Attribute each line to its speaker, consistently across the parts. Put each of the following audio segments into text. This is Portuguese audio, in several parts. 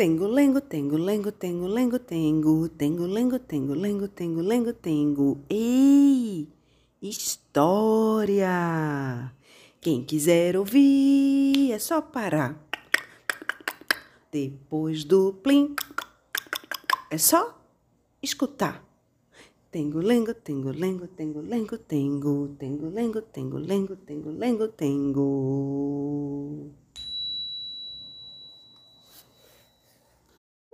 Speaker 1: Tengo, lengo, tengo, lengo, tengo, lengo, tengo, tengo, lengo, tengo, lengo, tengo, lengo, tengo. Ei, história! Quem quiser ouvir é só parar. Depois do plim, é só escutar. Tengo, lengo, tengo, lengo, tengo, lengo, tengo, tengo, lengo, tengo, lengo, tengo, lengo, tengo.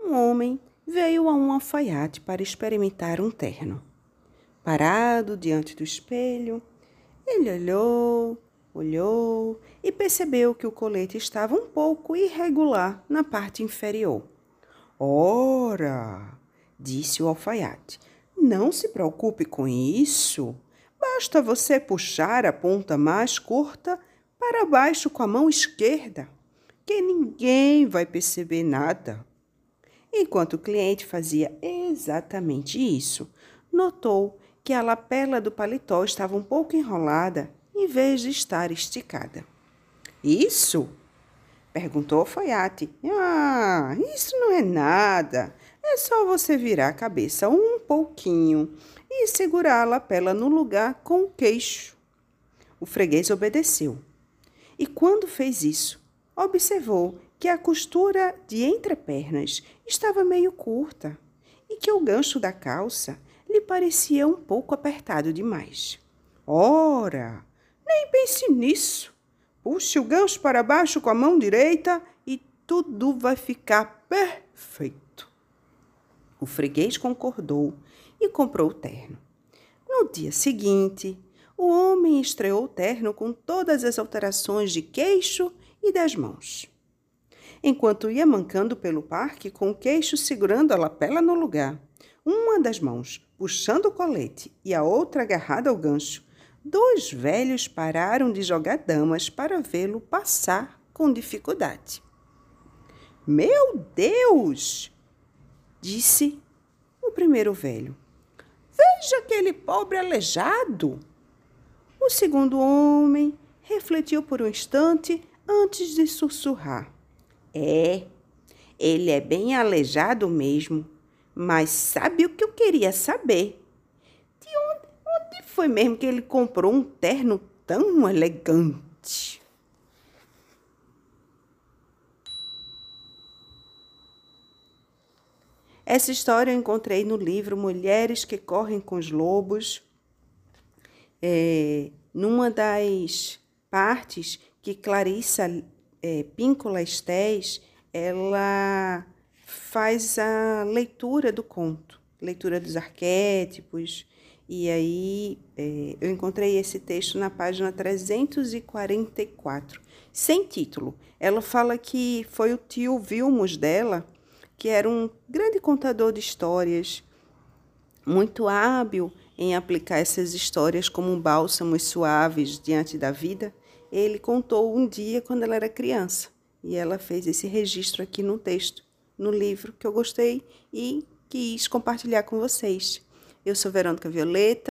Speaker 1: Um homem veio a um alfaiate para experimentar um terno. Parado diante do espelho, ele olhou, olhou e percebeu que o colete estava um pouco irregular na parte inferior. Ora, disse o alfaiate, não se preocupe com isso. Basta você puxar a ponta mais curta para baixo com a mão esquerda, que ninguém vai perceber nada. Enquanto o cliente fazia exatamente isso, notou que a lapela do paletó estava um pouco enrolada em vez de estar esticada. Isso? perguntou o alfaiate. Ah, isso não é nada. É só você virar a cabeça um pouquinho e segurar a lapela no lugar com o queixo. O freguês obedeceu. E quando fez isso, observou que a costura de entrepernas estava meio curta e que o gancho da calça lhe parecia um pouco apertado demais. Ora, nem pense nisso. Puxe o gancho para baixo com a mão direita e tudo vai ficar perfeito. O freguês concordou e comprou o terno. No dia seguinte, o homem estreou o terno com todas as alterações de queixo e das mãos. Enquanto ia mancando pelo parque com o queixo segurando a lapela no lugar, uma das mãos puxando o colete e a outra agarrada ao gancho, dois velhos pararam de jogar damas para vê-lo passar com dificuldade. Meu Deus! disse o primeiro velho. Veja aquele pobre aleijado! O segundo homem refletiu por um instante antes de sussurrar. É, ele é bem aleijado mesmo, mas sabe o que eu queria saber? De onde, onde foi mesmo que ele comprou um terno tão elegante? Essa história eu encontrei no livro Mulheres que Correm com os Lobos, é, numa das partes que Clarissa é, Píncola Estés, ela faz a leitura do conto, leitura dos arquétipos, e aí é, eu encontrei esse texto na página 344, sem título. Ela fala que foi o tio Vilmos dela que era um grande contador de histórias, muito hábil em aplicar essas histórias como bálsamos suaves diante da vida, ele contou um dia quando ela era criança. E ela fez esse registro aqui no texto, no livro, que eu gostei e quis compartilhar com vocês. Eu sou Verônica Violeta,